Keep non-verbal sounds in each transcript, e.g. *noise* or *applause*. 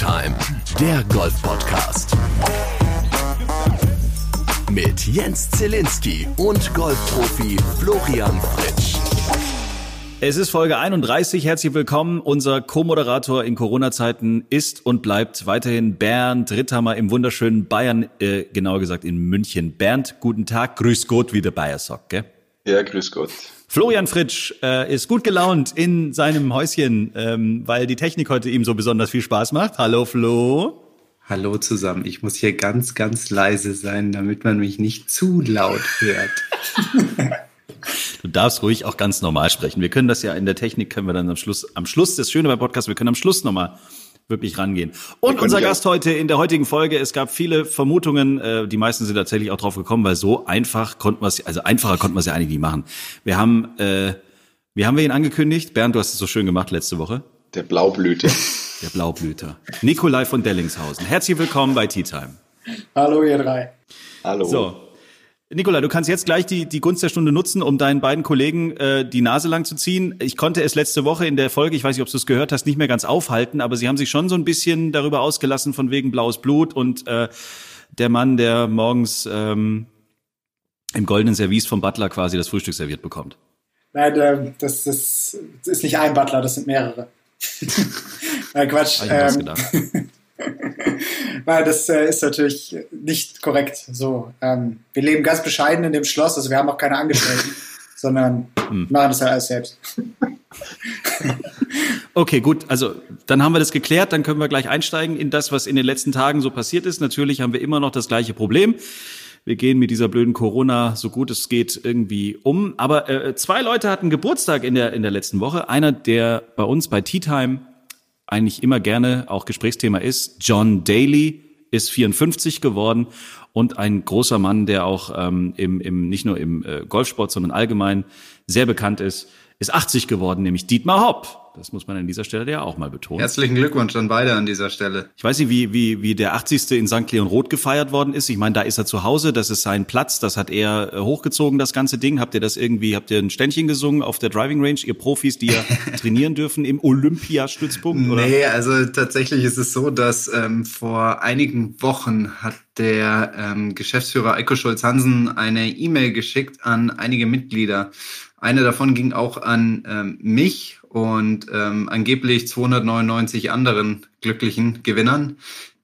Time, der Golf-Podcast. Mit Jens Zielinski und Golfprofi Florian Fritsch. Es ist Folge 31. Herzlich willkommen. Unser Co-Moderator in Corona-Zeiten ist und bleibt weiterhin Bernd Ritthammer im wunderschönen Bayern, äh, genauer gesagt in München. Bernd, guten Tag. Grüß Gott, wie der Bayer sagt, gell? Ja, grüß Gott. Florian Fritsch äh, ist gut gelaunt in seinem Häuschen, ähm, weil die Technik heute ihm so besonders viel Spaß macht. Hallo Flo. Hallo zusammen. Ich muss hier ganz, ganz leise sein, damit man mich nicht zu laut hört. *laughs* Du darfst ruhig auch ganz normal sprechen. Wir können das ja in der Technik, können wir dann am Schluss, am Schluss, das Schöne beim Podcast, wir können am Schluss nochmal wirklich rangehen. Und unser Gast heute in der heutigen Folge, es gab viele Vermutungen, äh, die meisten sind tatsächlich auch drauf gekommen, weil so einfach konnten wir es, also einfacher konnten wir es ja eigentlich nicht machen. Wir haben, äh, wie haben wir ihn angekündigt? Bernd, du hast es so schön gemacht letzte Woche. Der Blaublüter. *laughs* Der Blaublüter. Nikolai von Dellingshausen. Herzlich willkommen bei Tea Time. Hallo ihr drei. Hallo. So, Nikola, du kannst jetzt gleich die, die Gunst der Stunde nutzen, um deinen beiden Kollegen äh, die Nase lang zu ziehen. Ich konnte es letzte Woche in der Folge, ich weiß nicht, ob du es gehört hast, nicht mehr ganz aufhalten, aber sie haben sich schon so ein bisschen darüber ausgelassen von wegen blaues Blut und äh, der Mann, der morgens ähm, im goldenen Service vom Butler quasi das Frühstück serviert bekommt. Nein, das, das, das ist nicht ein Butler, das sind mehrere. *laughs* Nein, Quatsch. Hab ich Ähm, gedacht. *laughs* Nein, das äh, ist natürlich nicht korrekt. So, ähm, wir leben ganz bescheiden in dem Schloss, also wir haben auch keine Angestellten, *laughs* sondern Hm. machen das halt alles selbst. *laughs* Okay, gut. Also dann haben wir das geklärt. Dann können wir gleich einsteigen in das, was in den letzten Tagen so passiert ist. Natürlich haben wir immer noch das gleiche Problem. Wir gehen mit dieser blöden Corona so gut es geht irgendwie um. Aber äh, zwei Leute hatten Geburtstag in der in der letzten Woche. Einer, der bei uns bei Tea Time eigentlich immer gerne auch Gesprächsthema ist. John Daly ist 54 geworden und ein großer Mann, der auch ähm, im, im nicht nur im äh, Golfsport, sondern allgemein sehr bekannt ist, ist 80 geworden, nämlich Dietmar Hopp. Das muss man an dieser Stelle ja auch mal betonen. Herzlichen Glückwunsch an beide an dieser Stelle. Ich weiß nicht, wie, wie, wie der 80. in St. Leon Roth gefeiert worden ist. Ich meine, da ist er zu Hause, das ist sein Platz, das hat er äh, hochgezogen, das ganze Ding. Habt ihr das irgendwie, habt ihr ein Ständchen gesungen auf der Driving Range, ihr Profis, die ja *laughs* trainieren dürfen im Olympiastützpunkt? Oder? Nee, also tatsächlich ist es so, dass ähm, vor einigen Wochen hat der ähm, Geschäftsführer Eiko Scholz-Hansen eine E-Mail geschickt an einige Mitglieder. Eine davon ging auch an ähm, mich und ähm, angeblich 299 anderen glücklichen Gewinnern,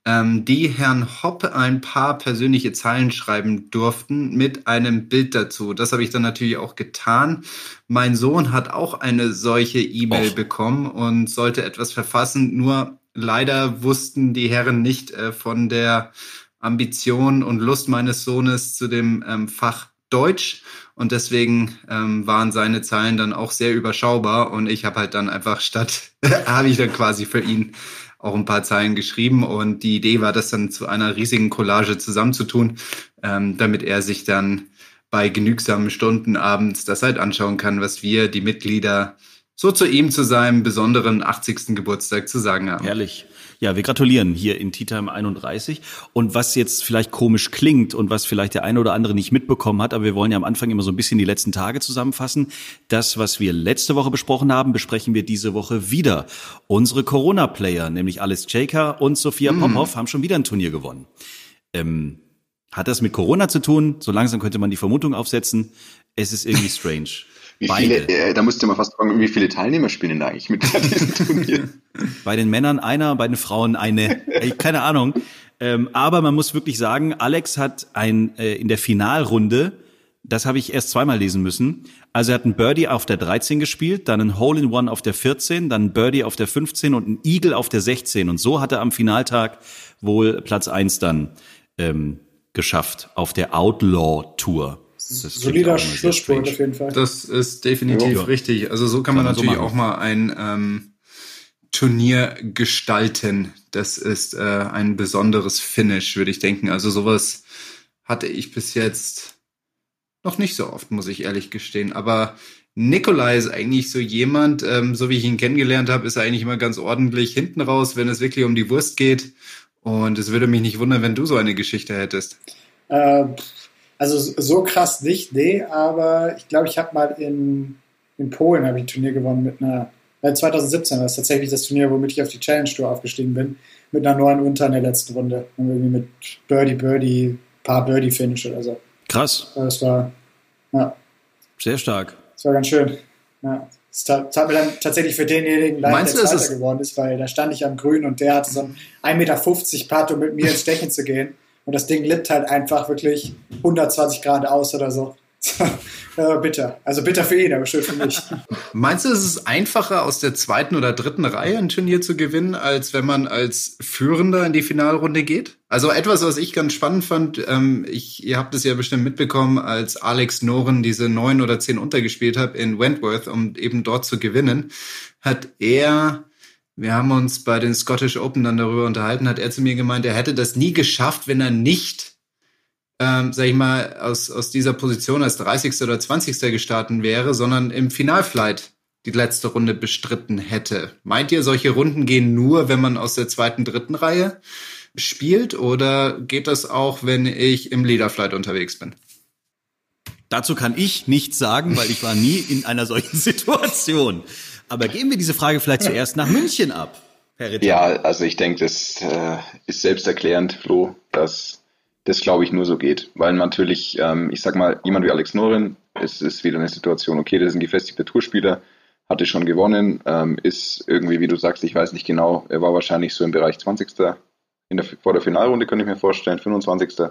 ähm, die Herrn Hopp ein paar persönliche Zeilen schreiben durften mit einem Bild dazu. Das habe ich dann natürlich auch getan. Mein Sohn hat auch eine solche E-Mail bekommen und sollte etwas verfassen. Nur leider wussten die Herren nicht äh, von der Ambition und Lust meines Sohnes zu dem ähm, Fach Deutsch und deswegen ähm, waren seine Zahlen dann auch sehr überschaubar und ich habe halt dann einfach statt, *laughs* habe ich dann quasi für ihn auch ein paar Zeilen geschrieben und die Idee war, das dann zu einer riesigen Collage zusammenzutun, ähm, damit er sich dann bei genügsamen Stunden abends das halt anschauen kann, was wir, die Mitglieder, so zu ihm, zu seinem besonderen 80. Geburtstag zu sagen haben. Herrlich. Ja, wir gratulieren hier in Tea Time 31. Und was jetzt vielleicht komisch klingt und was vielleicht der eine oder andere nicht mitbekommen hat, aber wir wollen ja am Anfang immer so ein bisschen die letzten Tage zusammenfassen. Das, was wir letzte Woche besprochen haben, besprechen wir diese Woche wieder. Unsere Corona-Player, nämlich Alice Jaker und Sophia Popov, haben schon wieder ein Turnier gewonnen. Ähm, hat das mit Corona zu tun? So langsam könnte man die Vermutung aufsetzen. Es ist irgendwie *laughs* strange. Wie viele, äh, da musst du mal fast fragen, wie viele Teilnehmer spielen denn da eigentlich mit bei diesem *laughs* Turnier? Bei den Männern einer, bei den Frauen eine. Keine Ahnung. Ähm, aber man muss wirklich sagen, Alex hat ein äh, in der Finalrunde, das habe ich erst zweimal lesen müssen. Also er hat ein Birdie auf der 13 gespielt, dann ein Hole in One auf der 14, dann ein Birdie auf der 15 und ein Eagle auf der 16. Und so hat er am Finaltag wohl Platz eins dann ähm, geschafft auf der Outlaw Tour. Solider Schlussspurt auf jeden Fall. Das ist definitiv Ja. richtig. Also so kann man Kann man so natürlich machen. auch mal ein ähm, Turnier gestalten. Das ist äh, ein besonderes Finish, würde ich denken. Also sowas hatte ich bis jetzt noch nicht so oft, muss ich ehrlich gestehen. Aber Nikolai ist eigentlich so jemand, ähm, so wie ich ihn kennengelernt habe, ist er eigentlich immer ganz ordentlich hinten raus, wenn es wirklich um die Wurst geht. Und es würde mich nicht wundern, wenn du so eine Geschichte hättest. Äh, also so krass nicht, nee, aber ich glaube, ich habe mal in, in Polen habe ich ein Turnier gewonnen mit einer Äh, 2017 war es tatsächlich das Turnier, womit ich auf die Challenge Tour aufgestiegen bin. Mit einer neuen Unter in der letzten Runde. Und irgendwie mit Birdie, Birdie, paar Birdie-Finish oder so. Krass. Das war, ja, Sehr stark. das war ganz schön. Ja. Es tat, mir dann tatsächlich für denjenigen leid, Meinst der Zweiter ist- geworden ist, weil da stand ich am Grün und der hatte so ein 1,50 Meter um mit mir ins Stechen zu gehen. Und das Ding lippt halt einfach wirklich 120 Grad aus oder so. *laughs* bitter. Also bitter für ihn, aber schön für mich. *laughs* Meinst du, es ist einfacher, aus der zweiten oder dritten Reihe ein Turnier zu gewinnen, als wenn man als Führender in die Finalrunde geht? Also etwas, was ich ganz spannend fand, ähm, ich, ihr habt es ja bestimmt mitbekommen, als Alex Noren diese neun oder zehn untergespielt hat in Wentworth, um eben dort zu gewinnen, hat er, wir haben uns bei den Scottish Open dann darüber unterhalten, hat er zu mir gemeint, er hätte das nie geschafft, wenn er nicht ähm, sag ich mal, aus, aus dieser Position als 30. oder 20. gestartet wäre, sondern im Finalflight die letzte Runde bestritten hätte. Meint ihr, solche Runden gehen nur, wenn man aus der zweiten, dritten Reihe spielt oder geht das auch, wenn ich im Leaderflight unterwegs bin? Dazu kann ich nichts sagen, weil ich war nie in einer solchen *laughs* Situation. Aber geben wir diese Frage vielleicht zuerst nach München ab, Herr Ritter. Ja, also ich denke, das äh, ist selbsterklärend, Flo, dass das, glaube ich, nur so geht. Weil natürlich, ähm, ich sag mal, jemand wie Alex Noren, es ist wieder eine Situation, okay, das ist ein gefestigter Tourspieler, hatte schon gewonnen, ähm, ist irgendwie, wie du sagst, ich weiß nicht genau, er war wahrscheinlich so im Bereich 20. In der, vor der Finalrunde, könnte ich mir vorstellen, 25.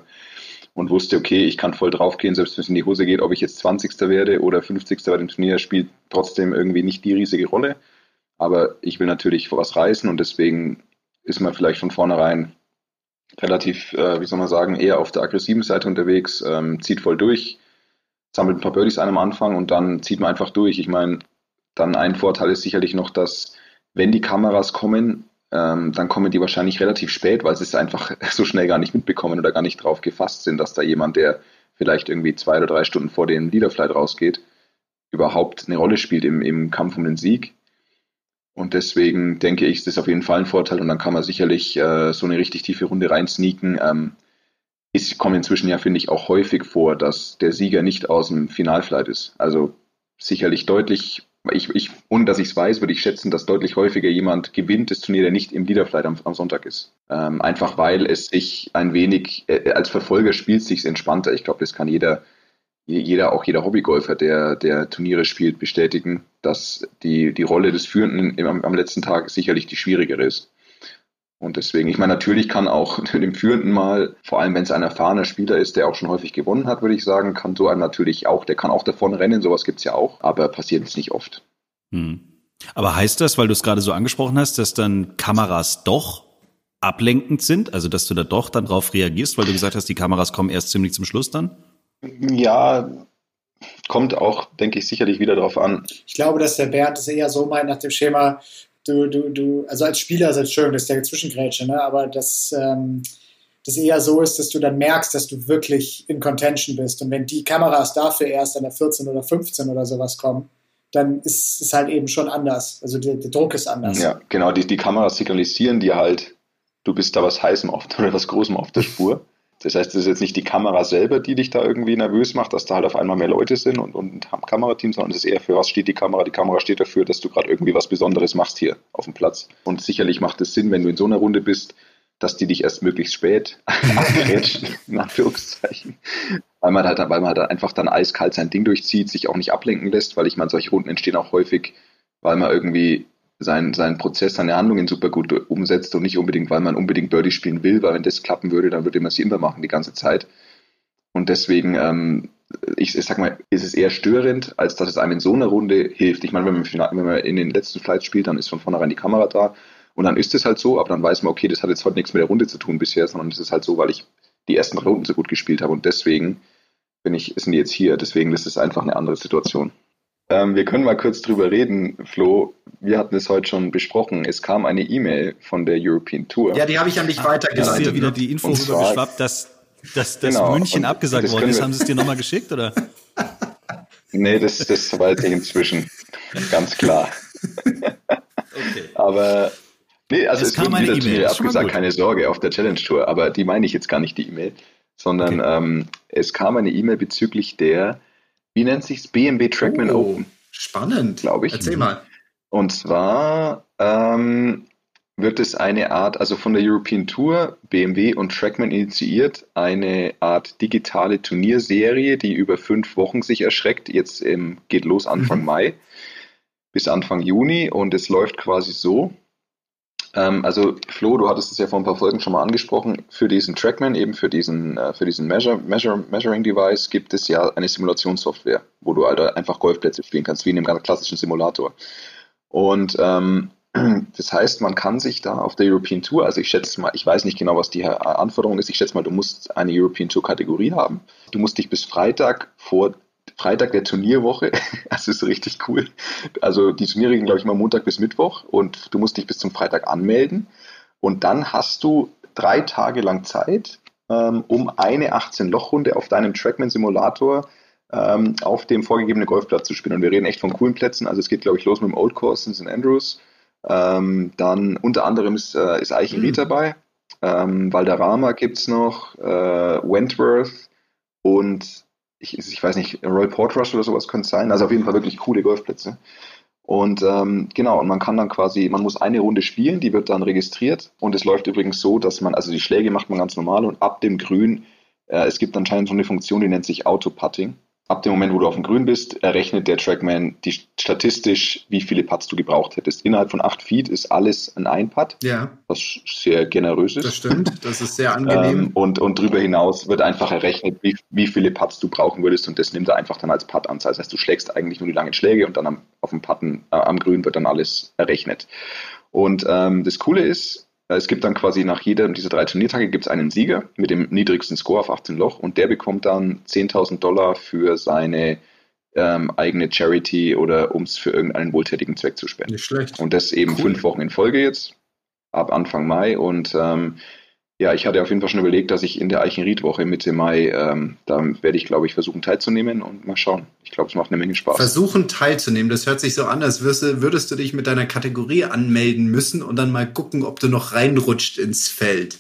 Und wusste, okay, ich kann voll draufgehen, selbst wenn es in die Hose geht, ob ich jetzt 20. werde oder 50. bei dem Turnier, spielt trotzdem irgendwie nicht die riesige Rolle. Aber ich will natürlich was reißen und deswegen ist man vielleicht von vornherein relativ, äh, wie soll man sagen, eher auf der aggressiven Seite unterwegs, ähm, zieht voll durch, sammelt ein paar Birdies ein am Anfang und dann zieht man einfach durch. Ich meine, dann ein Vorteil ist sicherlich noch, dass wenn die Kameras kommen, ähm, dann kommen die wahrscheinlich relativ spät, weil sie es einfach *laughs* so schnell gar nicht mitbekommen oder gar nicht drauf gefasst sind, dass da jemand, der vielleicht irgendwie zwei oder drei Stunden vor dem Leaderflight rausgeht, überhaupt eine Rolle spielt im, im Kampf um den Sieg. Und deswegen denke ich, ist das auf jeden Fall ein Vorteil und dann kann man sicherlich äh, so eine richtig tiefe Runde reinsneaken. Ähm, es kommt inzwischen ja, finde ich, auch häufig vor, dass der Sieger nicht aus dem Finalflight ist. Also sicherlich deutlich, ich, ich, ohne dass ich es weiß, würde ich schätzen, dass deutlich häufiger jemand gewinnt das Turnier, der nicht im Leaderflight am, am Sonntag ist. Ähm, einfach weil es sich ein wenig, äh, als Verfolger spielt es sich entspannter. Ich glaube, das kann jeder jeder, auch jeder Hobbygolfer, der, der Turniere spielt, bestätigen, dass die, die Rolle des Führenden im, am letzten Tag sicherlich die schwierigere ist. Und deswegen, ich meine, natürlich kann auch *laughs* dem Führenden mal, vor allem wenn es ein erfahrener Spieler ist, der auch schon häufig gewonnen hat, würde ich sagen, kann so einem natürlich auch, der kann auch davon rennen, sowas gibt's ja auch, aber passiert jetzt nicht oft. Hm. Aber heißt das, weil du es gerade so angesprochen hast, dass dann Kameras doch ablenkend sind? Also, dass du da doch dann drauf reagierst, weil du gesagt hast, die Kameras kommen erst ziemlich zum Schluss dann? Ja, kommt auch, denke ich, sicherlich wieder drauf an. Ich glaube, dass der Bernd es eher so meint nach dem Schema, du, du, du, also als Spieler ist es schön, das ist der Zwischengrätsche, ne? aber dass ähm, das eher so ist, dass du dann merkst, dass du wirklich in Contention bist. Und wenn die Kameras dafür erst an der 14 oder 15 oder sowas kommen, dann ist es halt eben schon anders. Also der, der Druck ist anders. Ja, genau, die, die Kameras signalisieren dir halt, du bist da was Heißem auf *laughs* oder was Großem auf der Spur. Das heißt, es ist jetzt nicht die Kamera selber, die dich da irgendwie nervös macht, dass da halt auf einmal mehr Leute sind und, und ein Kamerateam, sondern es ist eher für was steht die Kamera. Die Kamera steht dafür, dass du gerade irgendwie was Besonderes machst hier auf dem Platz. Und sicherlich macht es Sinn, wenn du in so einer Runde bist, dass die dich erst möglichst spät *laughs* abgrätschen, in Anführungszeichen. Weil man halt, weil man halt einfach dann eiskalt sein Ding durchzieht, sich auch nicht ablenken lässt, weil ich meine, solche Runden entstehen auch häufig, weil man irgendwie seinen, seinen Prozess, seine Handlungen super gut umsetzt und nicht unbedingt, weil man unbedingt Birdie spielen will, weil wenn das klappen würde, dann würde man sie immer machen die ganze Zeit. Und deswegen, ähm, ich, ich sag mal, ist es eher störend, als dass es einem in so einer Runde hilft. Ich meine, wenn man, wenn man in den letzten Flights spielt, dann ist von vornherein die Kamera da und dann ist es halt so, aber dann weiß man, okay, das hat jetzt heute nichts mit der Runde zu tun bisher, sondern es ist halt so, weil ich die ersten Runden so gut gespielt habe und deswegen bin ich, sind die jetzt hier, deswegen ist es einfach eine andere Situation. Ähm, wir können mal kurz drüber reden, Flo. Wir hatten es heute schon besprochen. Es kam eine E-Mail von der European Tour. Ja, die habe ich an dich Ist weitergeleitet. dir wieder ne? die Info rübergeschwappt, dass, dass, dass Genau, München und abgesagt das worden ist? Haben sie es dir nochmal geschickt, oder? *laughs* Nee, das, das weiß ich inzwischen. Ganz klar. Okay. *laughs* Aber nee, also Es es, kam wird eine wieder E-Mail, abgesagt, keine Sorge, auf der Challenge Tour. Aber die meine ich jetzt gar nicht, die E-Mail, sondern ähm, es kam eine E-Mail bezüglich der, wie nennt sich's, BMW Trackman Oh, Open. Spannend. Glaub ich. Erzähl mal. Und zwar ähm, wird es eine Art, also von der European Tour, BMW und Trackman initiiert, eine Art digitale Turnierserie, die über fünf Wochen sich erschreckt. Jetzt ähm, geht los Anfang mhm. Mai bis Anfang Juni und es läuft quasi so. Ähm, also Flo, du hattest es ja vor ein paar Folgen schon mal angesprochen, für diesen Trackman, eben für diesen, äh, für diesen Measure, Measure, Measuring Device gibt es ja eine Simulationssoftware, wo du halt einfach Golfplätze spielen kannst, wie in einem ganz klassischen Simulator. Und ähm, *clears throat* das heißt, man kann sich da auf der European Tour, also ich schätze mal, ich weiß nicht genau, was die Anforderung ist, ich schätze mal, du musst eine European Tour Kategorie haben. Du musst dich bis Freitag vor Freitag der Turnierwoche. *laughs* Das ist richtig cool. Also die Turniere gehen, glaube ich, mal Montag bis Mittwoch und du musst dich bis zum Freitag anmelden. Und dann hast du drei Tage lang Zeit, ähm, um eine 18-Loch-Runde auf deinem Trackman-Simulator ähm, auf dem vorgegebenen Golfplatz zu spielen. Und wir reden echt von coolen Plätzen. Also es geht, glaube ich, los mit dem Old Course in St. Andrews. Ähm, dann unter anderem ist, äh, ist Eichenried mhm. dabei. Ähm, Valderrama gibt es noch, äh, Wentworth und ich, ich weiß nicht, Royal Portrush oder sowas könnte es sein. Also auf jeden Fall wirklich coole Golfplätze. Und ähm, genau, und man kann dann quasi, man muss eine Runde spielen, die wird dann registriert. Und es läuft übrigens so, dass man, also die Schläge macht man ganz normal und ab dem Grün, äh, es gibt anscheinend so eine Funktion, die nennt sich Auto-Putting ab dem Moment, wo du auf dem Grün bist, errechnet der Trackman die, statistisch, wie viele Putts du gebraucht hättest. Innerhalb von acht Feet ist alles ein Ein-Putt, ja. was sehr generös ist. Das stimmt, das ist sehr angenehm. ähm, und, und darüber hinaus wird einfach errechnet, wie, wie viele Putts du brauchen würdest und das nimmt er einfach dann als Putt an. Das heißt, du schlägst eigentlich nur die langen Schläge und dann am, auf dem Putten, äh, am Grün wird dann alles errechnet. Und ähm, das Coole ist, es gibt dann quasi nach jedem dieser drei Turniertage gibt es einen Sieger mit dem niedrigsten Score auf 18 Loch und der bekommt dann 10.000 Dollar für seine ähm, eigene Charity oder um es für irgendeinen wohltätigen Zweck zu spenden. Nicht schlecht. Und das eben cool. fünf Wochen in Folge jetzt, ab Anfang Mai. Und ähm, ja, ich hatte auf jeden Fall schon überlegt, dass ich in der Eichenried-Woche Mitte Mai, ähm, da werde ich, glaube ich, versuchen teilzunehmen und mal schauen. Ich glaube, es macht eine Menge Spaß. Versuchen teilzunehmen, das hört sich so an, als würdest, würdest du dich mit deiner Kategorie anmelden müssen und dann mal gucken, ob du noch reinrutscht ins Feld.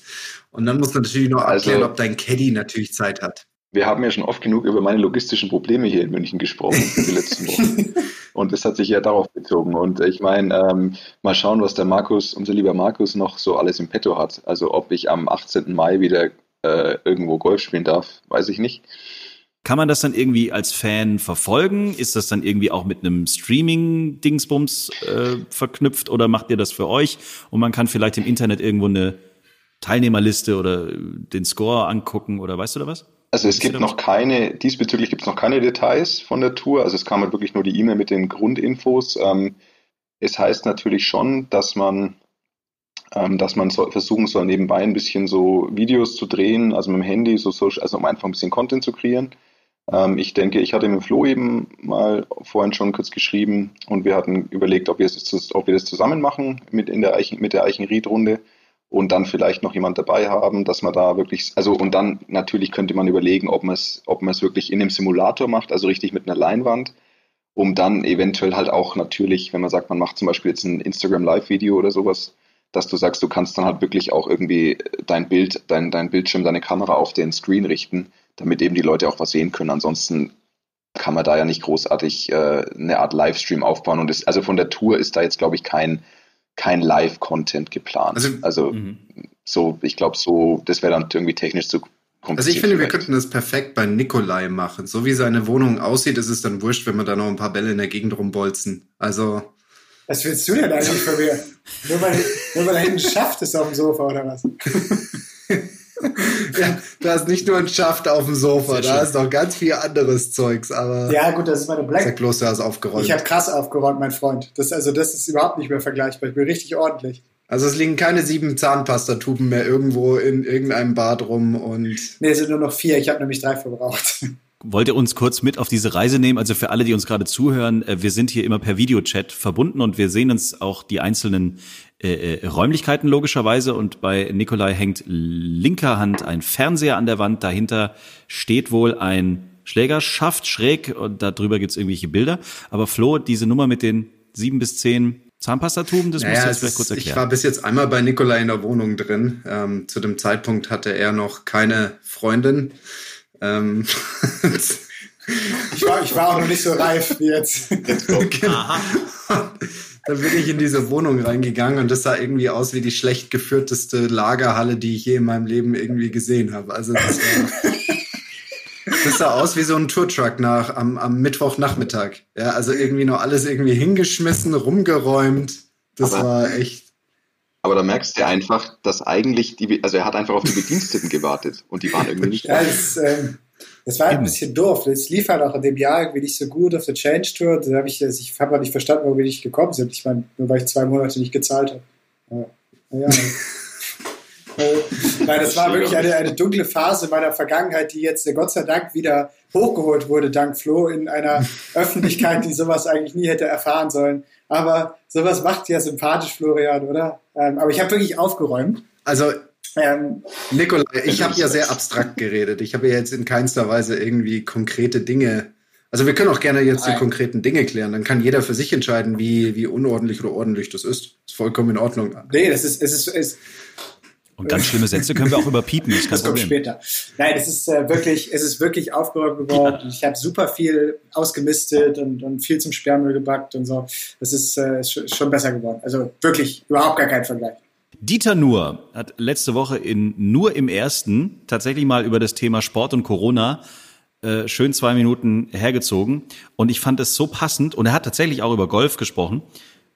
Und dann musst du natürlich noch also erklären, also, ob dein Caddy natürlich Zeit hat wir haben ja schon oft genug über meine logistischen Probleme hier in München gesprochen die letzten Wochen. *laughs* Und das hat sich ja darauf bezogen. Und ich meine, ähm, mal schauen, was der Markus, unser lieber Markus, noch so alles im Petto hat. Also ob ich am 18. Mai wieder äh, irgendwo Golf spielen darf, weiß ich nicht. Kann man das dann irgendwie als Fan verfolgen? Ist das dann irgendwie auch mit einem Streaming-Dingsbums äh, verknüpft oder macht ihr das für euch? Und man kann vielleicht im Internet irgendwo eine Teilnehmerliste oder den Score angucken oder weißt du da was? Also es gibt noch keine, diesbezüglich gibt es noch keine Details von der Tour. Also es kam halt wirklich nur die E-Mail mit den Grundinfos. Ähm, es heißt natürlich schon, dass man, ähm, dass man so, versuchen soll, nebenbei ein bisschen so Videos zu drehen, also mit dem Handy, so social, also um einfach ein bisschen Content zu kreieren. Ähm, ich denke, ich hatte mit Flo eben mal vorhin schon kurz geschrieben und wir hatten überlegt, ob wir, es, ob wir das zusammen machen mit, in der Eichen, mit der Eichenried-Runde und dann vielleicht noch jemand dabei haben, dass man da wirklich, also und dann natürlich könnte man überlegen, ob man es, ob man es wirklich in einem Simulator macht, also richtig mit einer Leinwand, um dann eventuell halt auch natürlich, wenn man sagt, man macht zum Beispiel jetzt ein Instagram Live-Video oder sowas, dass du sagst, du kannst dann halt wirklich auch irgendwie dein Bild, dein, dein Bildschirm, deine Kamera auf den Screen richten, damit eben die Leute auch was sehen können. Ansonsten kann man da ja nicht großartig äh, eine Art Livestream aufbauen. Und das, also von der Tour ist da jetzt, glaube ich, kein kein Live-Content geplant. Also, also mhm. so, ich glaube, so, das wäre dann irgendwie technisch zu kompliziert. Also ich finde, wir könnten das perfekt bei Nikolai machen. So wie seine Wohnung aussieht, ist es dann wurscht, wenn wir da noch ein paar Bälle in der Gegend rumbolzen. Also. Was willst du denn eigentlich von mir? Nur weil, nur weil er hinten *laughs* schafft es auf dem Sofa oder was? *laughs* *laughs* ja, da ist nicht nur ein Schaft auf dem Sofa, da ist noch ganz viel anderes Zeugs, aber. Ja, gut, das ist meine Black. Sag bloß, du hast aufgeräumt. Ich habe krass aufgeräumt, mein Freund. Das, also, das ist überhaupt nicht mehr vergleichbar. Ich bin richtig ordentlich. Also es liegen keine sieben Zahnpastatuben mehr irgendwo in irgendeinem Bad rum und. Nee, es sind nur noch vier. Ich habe nämlich drei verbraucht. *laughs* Wollt ihr uns kurz mit auf diese Reise nehmen? Also für alle, die uns gerade zuhören, äh, wir sind hier immer per Videochat verbunden und wir sehen uns auch die einzelnen äh, äh, Räumlichkeiten logischerweise und bei Nikolai hängt linker Hand ein Fernseher an der Wand, dahinter steht wohl ein Schlägerschaft schräg und darüber gibt's irgendwelche Bilder. Aber Flo, diese Nummer mit den sieben bis zehn Zahnpastatuben, das naja, musst du jetzt vielleicht kurz erklären. Ich war bis jetzt einmal bei Nikolai in der Wohnung drin. Ähm, zu dem Zeitpunkt hatte er noch keine Freundin. Ähm, *laughs* ich, war, ich war auch noch nicht so reif wie jetzt. jetzt *laughs* genau. Da bin ich in diese Wohnung reingegangen und das sah irgendwie aus wie die schlecht geführteste Lagerhalle, die ich je in meinem Leben irgendwie gesehen habe. Also das, war, *laughs* das sah aus wie so ein Tourtruck nach am, am Mittwochnachmittag. Ja, also irgendwie noch alles irgendwie hingeschmissen, rumgeräumt. Das aber, war echt. Aber da merkst du einfach, dass eigentlich die, also er hat einfach auf die Bediensteten gewartet und die waren irgendwie nicht da. Ja, das, ähm, das war halt ein bisschen doof. Es lief halt auch in dem Jahr irgendwie nicht so gut auf der Change Tour. Da habe ich, also ich habe nicht verstanden, warum wir nicht gekommen sind. Ich meine, nur weil ich zwei Monate nicht gezahlt habe. Ja, ja. Weil *laughs* das war wirklich eine, eine dunkle Phase meiner Vergangenheit, die jetzt Gott sei Dank wieder hochgeholt wurde, dank Flo, in einer *laughs* Öffentlichkeit, die sowas eigentlich nie hätte erfahren sollen. Aber sowas macht ja sympathisch, Florian, oder? Ähm, aber ich habe wirklich aufgeräumt. Also ähm, Nikolai, ich habe ja sehr abstrakt geredet. Ich habe ja jetzt in keinster Weise irgendwie konkrete Dinge. Also wir können auch gerne jetzt Nein. die konkreten Dinge klären. Dann kann jeder für sich entscheiden, wie, wie unordentlich oder ordentlich das ist. Ist vollkommen in Ordnung. Nee, das ist, es ist, es und ganz schlimme Sätze können wir auch überpiepen. Das, das kommt später. Nein, es ist äh, wirklich, es ist wirklich aufgeräumt geworden. Ich habe super viel ausgemistet und, und viel zum Sperrmüll gebackt und so. Das ist, äh, ist schon besser geworden. Also wirklich überhaupt gar kein Vergleich. Dieter Nuhr hat letzte Woche in Nur im Ersten tatsächlich mal über das Thema Sport und Corona äh, schön zwei Minuten hergezogen. Und ich fand es so passend. Und er hat tatsächlich auch über Golf gesprochen,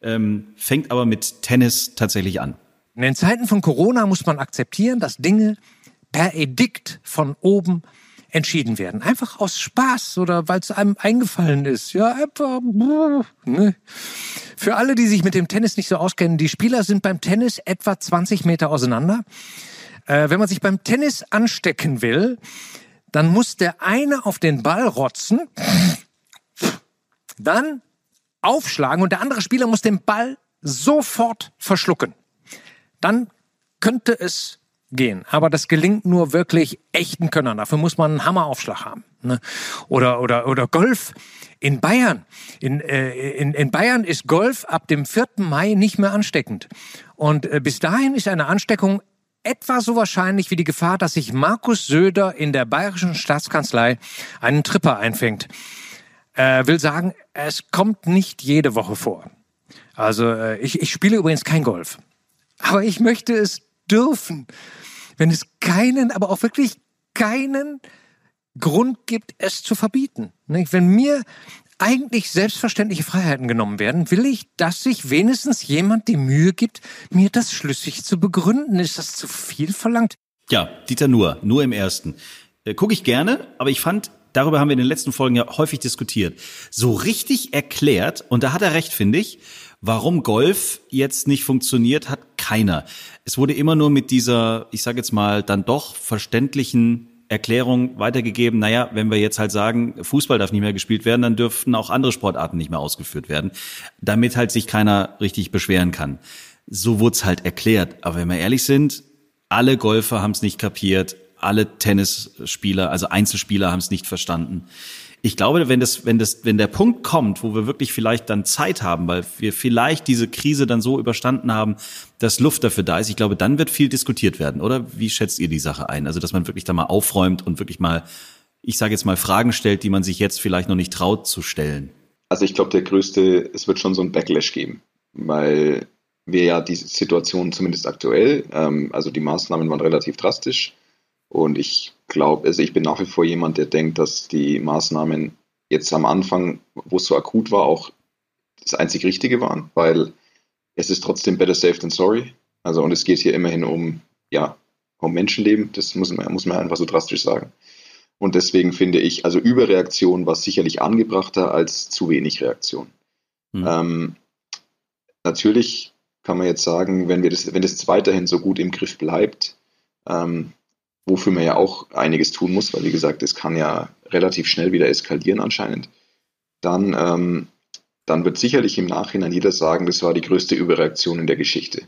ähm, fängt aber mit Tennis tatsächlich an. In den Zeiten von Corona muss man akzeptieren, dass Dinge per Edikt von oben entschieden werden. Einfach aus Spaß oder weil es einem eingefallen ist. Ja, einfach. Ne. Für alle, die sich mit dem Tennis nicht so auskennen, die Spieler sind beim Tennis etwa 20 Meter auseinander. Äh, wenn man sich beim Tennis anstecken will, dann muss der eine auf den Ball rotzen, dann aufschlagen und der andere Spieler muss den Ball sofort verschlucken. Dann könnte es gehen. Aber das gelingt nur wirklich echten Könnern. Dafür muss man einen Hammeraufschlag haben. Ne? Oder, oder, oder Golf in Bayern. In, äh, in, in Bayern ist Golf ab dem 4. Mai nicht mehr ansteckend. Und äh, bis dahin ist eine Ansteckung etwa so wahrscheinlich wie die Gefahr, dass sich Markus Söder in der bayerischen Staatskanzlei einen Tripper einfängt. Äh, will sagen, es kommt nicht jede Woche vor. Also äh, ich, ich spiele übrigens kein Golf. Aber ich möchte es dürfen wenn es keinen, aber auch wirklich keinen Grund gibt, es zu verbieten. Wenn mir eigentlich selbstverständliche Freiheiten genommen werden, will ich, dass sich wenigstens jemand die Mühe gibt, mir das schlüssig zu begründen. Ist das zu viel verlangt? Ja, Dieter Nur, nur im ersten. Äh, Gucke ich gerne, aber ich fand, darüber haben wir in den letzten Folgen ja häufig diskutiert, so richtig erklärt, und da hat er recht, finde ich, Warum Golf jetzt nicht funktioniert, hat keiner. Es wurde immer nur mit dieser, ich sage jetzt mal, dann doch verständlichen Erklärung weitergegeben, naja, wenn wir jetzt halt sagen, Fußball darf nicht mehr gespielt werden, dann dürften auch andere Sportarten nicht mehr ausgeführt werden, damit halt sich keiner richtig beschweren kann. So wurde es halt erklärt. Aber wenn wir ehrlich sind, alle Golfer haben es nicht kapiert, alle Tennisspieler, also Einzelspieler haben es nicht verstanden ich glaube, wenn das, wenn das, wenn der Punkt kommt, wo wir wirklich vielleicht dann Zeit haben, weil wir vielleicht diese Krise dann so überstanden haben, dass Luft dafür da ist, ich glaube, dann wird viel diskutiert werden, oder? Wie schätzt ihr die Sache ein? Also, dass man wirklich da mal aufräumt und wirklich mal, ich sage jetzt mal, Fragen stellt, die man sich jetzt vielleicht noch nicht traut zu stellen. Also ich glaube, der größte, es wird schon so ein Backlash geben, weil wir ja die Situation zumindest aktuell, ähm, also die Maßnahmen waren relativ drastisch und ich glaube, also ich bin nach wie vor jemand, der denkt, dass die Maßnahmen jetzt am Anfang, wo es so akut war, auch das einzig Richtige waren, weil es ist trotzdem better safe than sorry. Also und es geht hier immerhin um, ja, um Menschenleben. Das muss man, muss man einfach so drastisch sagen. Und deswegen finde ich, also Überreaktion war sicherlich angebrachter als zu wenig Reaktion. Mhm. Ähm, natürlich kann man jetzt sagen, wenn wir das, wenn das weiterhin so gut im Griff bleibt, ähm, wofür man ja auch einiges tun muss, weil wie gesagt, es kann ja relativ schnell wieder eskalieren anscheinend, dann, ähm, dann wird sicherlich im Nachhinein jeder sagen, das war die größte Überreaktion in der Geschichte.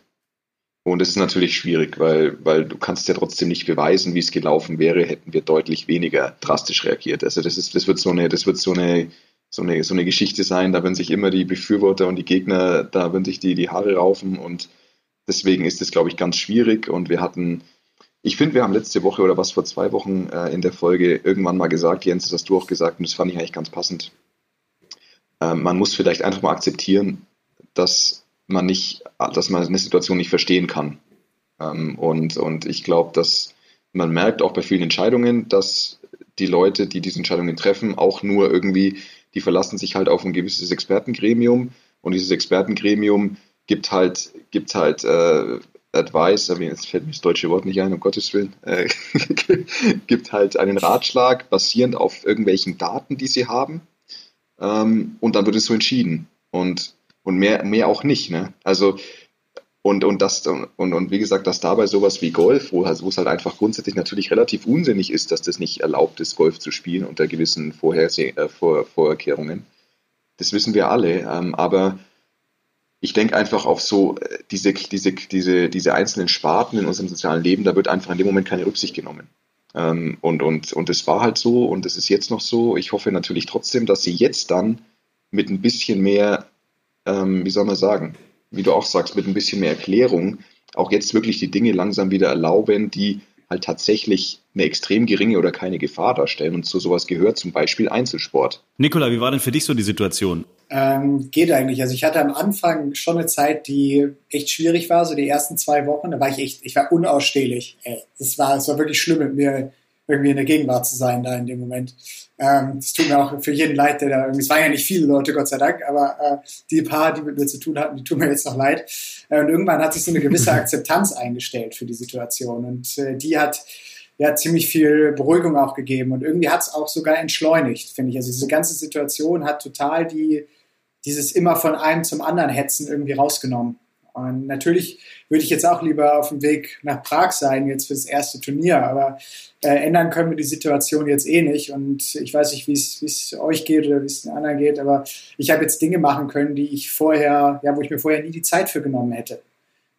Und das ist natürlich schwierig, weil, weil du kannst ja trotzdem nicht beweisen, wie es gelaufen wäre, hätten wir deutlich weniger drastisch reagiert. Also das ist, das wird so eine, das wird so eine, so eine, so eine Geschichte sein, da werden sich immer die Befürworter und die Gegner, da werden sich die, die Haare raufen und deswegen ist es, glaube ich, ganz schwierig und wir hatten, ich finde, wir haben letzte Woche oder was vor zwei Wochen äh, in der Folge irgendwann mal gesagt, Jens, das hast du auch gesagt und das fand ich eigentlich ganz passend. Ähm, man muss vielleicht einfach mal akzeptieren, dass man nicht, dass man eine Situation nicht verstehen kann. Ähm, und, und ich glaube, dass man merkt auch bei vielen Entscheidungen, dass die Leute, die diese Entscheidungen treffen, auch nur irgendwie, die verlassen sich halt auf ein gewisses Expertengremium und dieses Expertengremium gibt halt, gibt halt äh, Advice, jetzt fällt mir das deutsche Wort nicht ein, um Gottes Willen, äh, *laughs* gibt halt einen Ratschlag basierend auf irgendwelchen Daten, die sie haben. Ähm, und dann wird es so entschieden. Und, und mehr, mehr auch nicht. Ne? Also und, und, das, und, und wie gesagt, dass dabei sowas wie Golf, wo, wo es halt einfach grundsätzlich natürlich relativ unsinnig ist, dass das nicht erlaubt ist, Golf zu spielen unter gewissen Vorherse äh, Vor Vorkehrungen. Das wissen wir alle. Ähm, aber ich denke einfach auf so äh, diese, diese, diese, diese einzelnen Sparten in unserem sozialen Leben, da wird einfach in dem Moment keine Rücksicht genommen. Ähm, und, und, und es war halt so und es ist jetzt noch so. Ich hoffe natürlich trotzdem, dass sie jetzt dann mit ein bisschen mehr, ähm, wie soll man sagen, wie du auch sagst, mit ein bisschen mehr Erklärung auch jetzt wirklich die Dinge langsam wieder erlauben, die halt tatsächlich eine extrem geringe oder keine Gefahr darstellen. Und zu sowas gehört zum Beispiel Einzelsport. Nikola, wie war denn für dich so die Situation? Ähm, geht eigentlich. Also ich hatte am Anfang schon eine Zeit, die echt schwierig war, so die ersten zwei Wochen. Da war ich echt, ich war unausstehlich. Ey, das war, es war wirklich schlimm mit mir irgendwie in der Gegenwart zu sein da in dem Moment. Ähm, es tut mir auch für jeden leid, der da irgendwie, es waren ja nicht viele Leute, Gott sei Dank, aber äh, die paar, die mit mir zu tun hatten, die tun mir jetzt noch leid. Äh, und irgendwann hat sich so eine gewisse *laughs* Akzeptanz eingestellt für die Situation und äh, die hat ja ziemlich viel Beruhigung auch gegeben und irgendwie hat es auch sogar entschleunigt, finde ich. Also diese ganze Situation hat total die, dieses immer von einem zum anderen hetzen irgendwie rausgenommen. Und natürlich würde ich jetzt auch lieber auf dem Weg nach Prag sein, jetzt fürs erste Turnier, aber äh, ändern können wir die Situation jetzt eh nicht. Und ich weiß nicht, wie es euch geht oder wie es den anderen geht, aber ich habe jetzt Dinge machen können, die ich vorher, ja, wo ich mir vorher nie die Zeit für genommen hätte.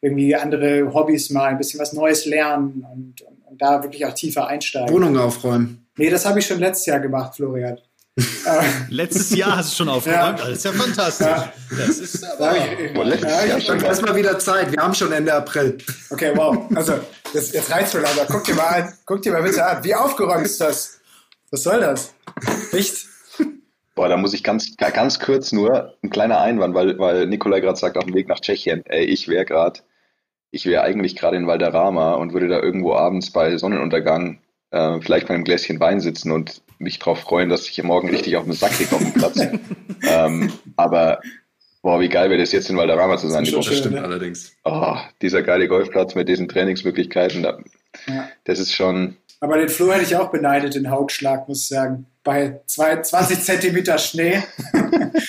Irgendwie andere Hobbys mal, ein bisschen was Neues lernen und, und, und da wirklich auch tiefer einsteigen. Wohnung aufräumen. Nee, das habe ich schon letztes Jahr gemacht, Florian. *laughs* Letztes Jahr hast du schon aufgeräumt. Ja. Das ist ja fantastisch. Ja. Das ist aber. Ja, ja, schon erstmal wieder Zeit. Wir haben schon Ende April. Okay, wow. Also, das, jetzt reizt mir aber. Guck dir mal an. Guck dir mal bitte an. Wie aufgeräumt ist das? Was soll das? Nicht? Boah, da muss ich ganz, ganz kurz nur ein kleiner Einwand, weil, weil Nikolai gerade sagt, auf dem Weg nach Tschechien. Ey, ich wäre gerade, ich wäre eigentlich gerade in Valderrama und würde da irgendwo abends bei Sonnenuntergang äh, vielleicht bei einem Gläschen Wein sitzen und mich darauf freuen, dass ich morgen richtig auf den Sack kriege auf dem Platz. ähm, aber boah, wie geil wäre das jetzt in Valderrama zu sein. Das, das stimmt ne? allerdings. Oh, dieser geile Golfplatz mit diesen Trainingsmöglichkeiten, da, ja. das ist schon. Aber den Flo hätte ich auch beneidet, den Hautschlag, muss ich sagen. Bei zwei, 20 Zentimeter Schnee. *laughs*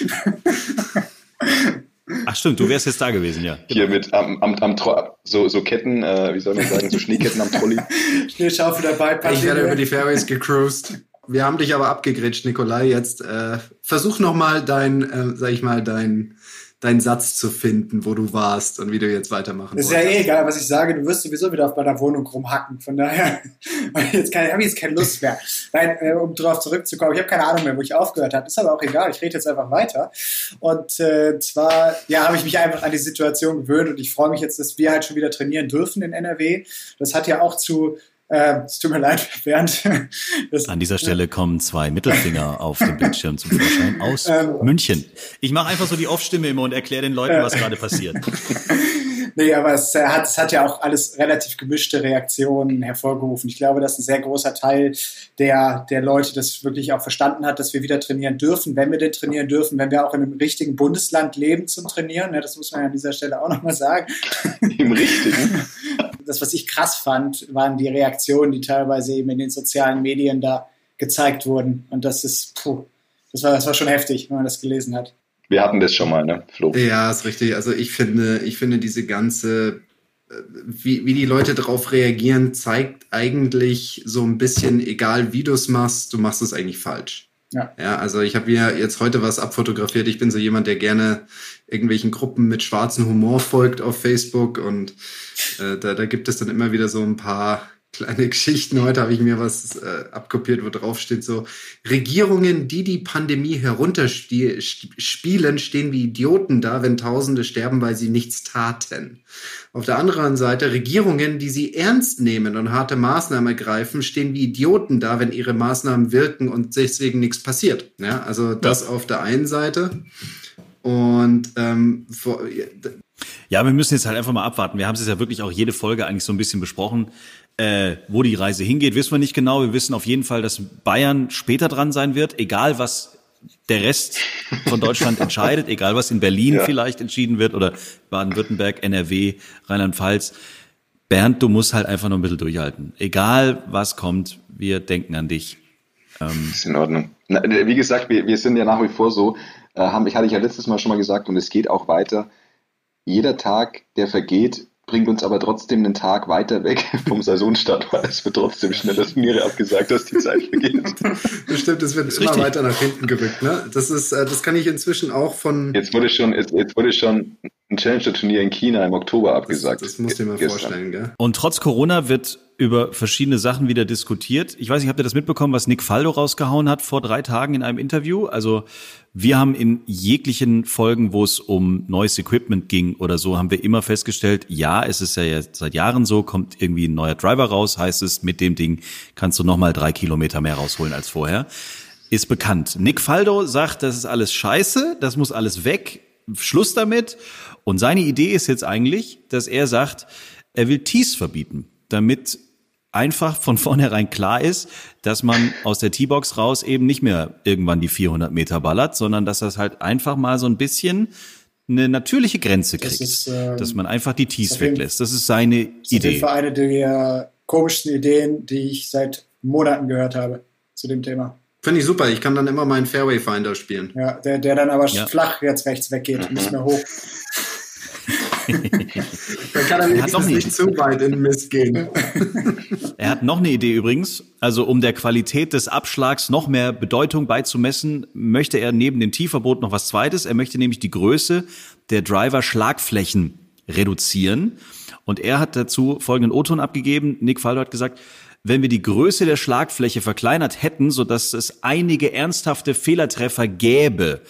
Ach stimmt, du wärst jetzt da gewesen, ja. Hier mit am, am, am so, so Ketten, äh, wie soll man sagen, so Schneeketten am Trolley. *laughs* Schneeschaufel dabei. Ich werde über die Fairways gecruised. Wir haben dich aber abgegrätscht, Nikolai. Jetzt äh, versuch noch mal dein, äh, sag ich mal, dein deinen Satz zu finden, wo du warst und wie du jetzt weitermachen willst. Ist ja eh egal, was ich sage. Du wirst sowieso wieder auf meiner Wohnung rumhacken. Von daher *laughs* jetzt habe ich jetzt keine Lust mehr. Nein, äh, um darauf zurückzukommen, ich habe keine Ahnung mehr, wo ich aufgehört habe. Ist aber auch egal. Ich rede jetzt einfach weiter. Und äh, zwar, ja, habe ich mich einfach an die Situation gewöhnt und ich freue mich jetzt, dass wir halt schon wieder trainieren dürfen in NRW. Das hat ja auch zu äh, es tut mir leid, Bernd. *laughs* Das, An dieser Stelle kommen zwei Mittelfinger auf dem Bildschirm zum Vorschein aus ähm, München. Ich mache einfach so die Off-Stimme immer und erkläre den Leuten, was gerade passiert. *laughs* nee, aber es äh, hat, es hat ja auch alles relativ gemischte Reaktionen hervorgerufen. Ich glaube, dass ein sehr großer Teil der, der Leute das wirklich auch verstanden hat, dass wir wieder trainieren dürfen, wenn wir denn trainieren dürfen, wenn wir auch in einem richtigen Bundesland leben zum Trainieren. Ja, das muss man ja an dieser Stelle auch nochmal sagen. Im richtigen? *laughs* das, was ich krass fand, waren die Reaktionen, die teilweise eben in den sozialen Medien da gezeigt wurden. Und das ist, puh, das war, das war schon heftig, wenn man das gelesen hat. Wir hatten das schon mal, ne, Flo? Ja, ist richtig. Also ich finde, ich finde diese ganze, äh, wie, wie die Leute darauf reagieren, zeigt eigentlich so ein bisschen, egal wie du es machst, du machst es eigentlich falsch. Ja. ja, also ich habe mir jetzt heute was abfotografiert. Ich bin so jemand, der gerne irgendwelchen Gruppen mit schwarzem Humor folgt auf Facebook und äh, da, da gibt es dann immer wieder so ein paar kleine *laughs* Geschichten. Heute habe ich mir was äh, abkopiert, wo drauf steht so, Regierungen, die die Pandemie herunterspielen, stehen wie Idioten da, wenn Tausende sterben, weil sie nichts taten. Auf der anderen Seite, Regierungen, die sie ernst nehmen und harte Maßnahmen ergreifen, stehen wie Idioten da, wenn ihre Maßnahmen wirken und deswegen nichts passiert. Ja, also das auf der einen Seite. Und ähm, vor, ja, wir müssen jetzt halt einfach mal abwarten. Wir haben es ja wirklich auch jede Folge eigentlich so ein bisschen besprochen. Äh, wo die Reise hingeht, wissen wir nicht genau. Wir wissen auf jeden Fall, dass Bayern später dran sein wird, egal was der Rest von Deutschland *laughs* entscheidet, egal was in Berlin ja. vielleicht entschieden wird oder Baden-Württemberg, NRW, Rheinland-Pfalz. Bernd, du musst halt einfach noch ein bisschen durchhalten. Egal was kommt, wir denken an dich. Ähm, ist in Ordnung. Na, wie gesagt, wir, wir sind ja nach wie vor so, äh, haben, ich hatte ich ja letztes Mal schon mal gesagt und es geht auch weiter. Jeder Tag, der vergeht, bringt uns aber trotzdem einen Tag weiter weg *laughs* vom Saisonstart, weil es wird trotzdem schneller Turniere abgesagt, dass die Zeit vergeht. *laughs* Das stimmt, es wird immer richtig. weiter nach hinten gerückt. Ne? Das ist, äh, das kann ich inzwischen auch von. Jetzt wurde schon, jetzt, jetzt wurde schon ein Challenger-Turnier in China im Oktober abgesagt. Das, das musst du dir mal gestern. vorstellen, gell? Und trotz Corona wird über verschiedene Sachen wieder diskutiert. Ich weiß nicht, habt ihr das mitbekommen, was Nick Faldo rausgehauen hat vor drei Tagen in einem Interview? Also wir haben in jeglichen Folgen, wo es um neues Equipment ging oder so, haben wir immer festgestellt, ja, es ist ja jetzt seit Jahren so, kommt irgendwie ein neuer Driver raus, heißt es, mit dem Ding kannst du nochmal drei Kilometer mehr rausholen als vorher. Ist bekannt. Nick Faldo sagt, das ist alles scheiße, das muss alles weg, Schluss damit. Und seine Idee ist jetzt eigentlich, dass er sagt, er will Tees verbieten, damit einfach von vornherein klar ist, dass man aus der T-Box raus eben nicht mehr irgendwann die 400 Meter ballert, sondern dass das halt einfach mal so ein bisschen eine natürliche Grenze kriegt, das ist, ähm, dass man einfach die Tees weglässt. Das ist seine das Idee. Das ist eine der komischsten Ideen, die ich seit Monaten gehört habe zu dem Thema. Finde ich super. Ich kann dann immer meinen Fairway Finder spielen. Ja, der, der dann aber ja. flach jetzt rechts weggeht, *laughs* nicht mehr hoch. Dann kann er, noch nicht zu weit in den Mist gehen. *laughs* er hat noch eine Idee übrigens. Also um der Qualität des Abschlags noch mehr Bedeutung beizumessen, möchte er neben dem Tieferboot noch was Zweites. Er möchte nämlich die Größe der Driver-Schlagflächen reduzieren. Und er hat dazu folgenden O-Ton abgegeben. Nick Faldo hat gesagt, wenn wir die Größe der Schlagfläche verkleinert hätten, sodass es einige ernsthafte Fehlertreffer gäbe,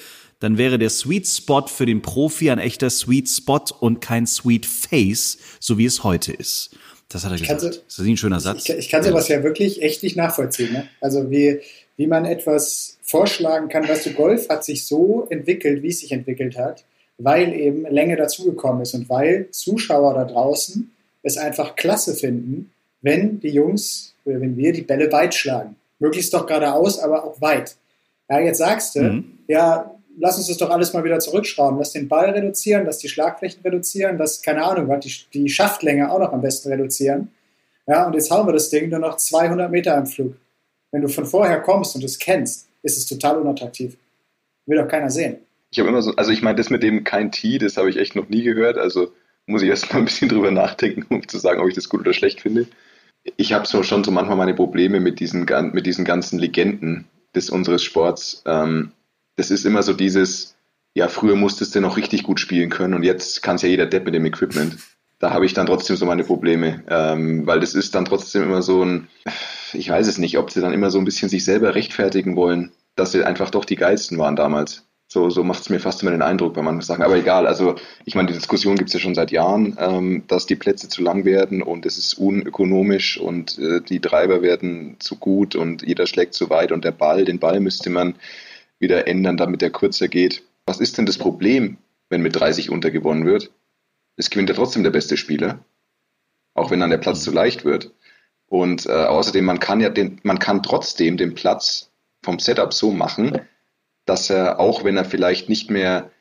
dann wäre der Sweet Spot für den Profi ein echter Sweet Spot und kein Sweet Face, so wie es heute ist. Das hat er gesagt. ist das ein schöner Satz? Ich, ich kann sowas ja. ja wirklich echt nicht nachvollziehen. Ne? Also wie, wie man etwas vorschlagen kann. Weißt du, Golf hat sich so entwickelt, wie es sich entwickelt hat, weil eben Länge dazugekommen ist und weil Zuschauer da draußen es einfach klasse finden, wenn die Jungs oder wenn wir die Bälle weit schlagen. Möglichst doch geradeaus, aber auch weit. Ja, jetzt sagst du, mhm. ja, lass uns das doch alles mal wieder zurückschrauben. Lass den Ball reduzieren, lass die Schlagflächen reduzieren, lass, keine Ahnung, die, die Schaftlänge auch noch am besten reduzieren. Ja, und jetzt hauen wir das Ding nur noch 200 Meter im Flug. Wenn du von vorher kommst und es kennst, ist es total unattraktiv. Will doch keiner sehen. Ich habe immer so, also ich meine, das mit dem kein Tee, das habe ich echt noch nie gehört. Also muss ich erst mal ein bisschen *laughs* drüber nachdenken, um zu sagen, ob ich das gut oder schlecht finde. Ich habe so schon so manchmal meine Probleme mit diesen, mit diesen ganzen Legenden des unseres Sports. Ähm, das ist immer so dieses, ja, früher musstest du noch richtig gut spielen können und jetzt kann es ja jeder Depp mit dem Equipment. Da habe ich dann trotzdem so meine Probleme, ähm, weil das ist dann trotzdem immer so ein, ich weiß es nicht, ob sie dann immer so ein bisschen sich selber rechtfertigen wollen, dass sie einfach doch die geilsten waren damals. So, so macht es mir fast immer den Eindruck bei manchen Sachen. Aber egal, also ich meine, die Diskussion gibt es ja schon seit Jahren, ähm, dass die Plätze zu lang werden und es ist unökonomisch und äh, die Treiber werden zu gut und jeder schlägt zu weit und der Ball, den Ball müsste man wieder ändern, damit er kürzer geht. Was ist denn das Problem, wenn mit 30 untergewonnen wird? Es gewinnt ja trotzdem der beste Spieler, auch wenn dann der Platz zu leicht wird. Und äh, außerdem, man kann ja den, man kann trotzdem den Platz vom Setup so machen, dass er, auch wenn er vielleicht nicht mehr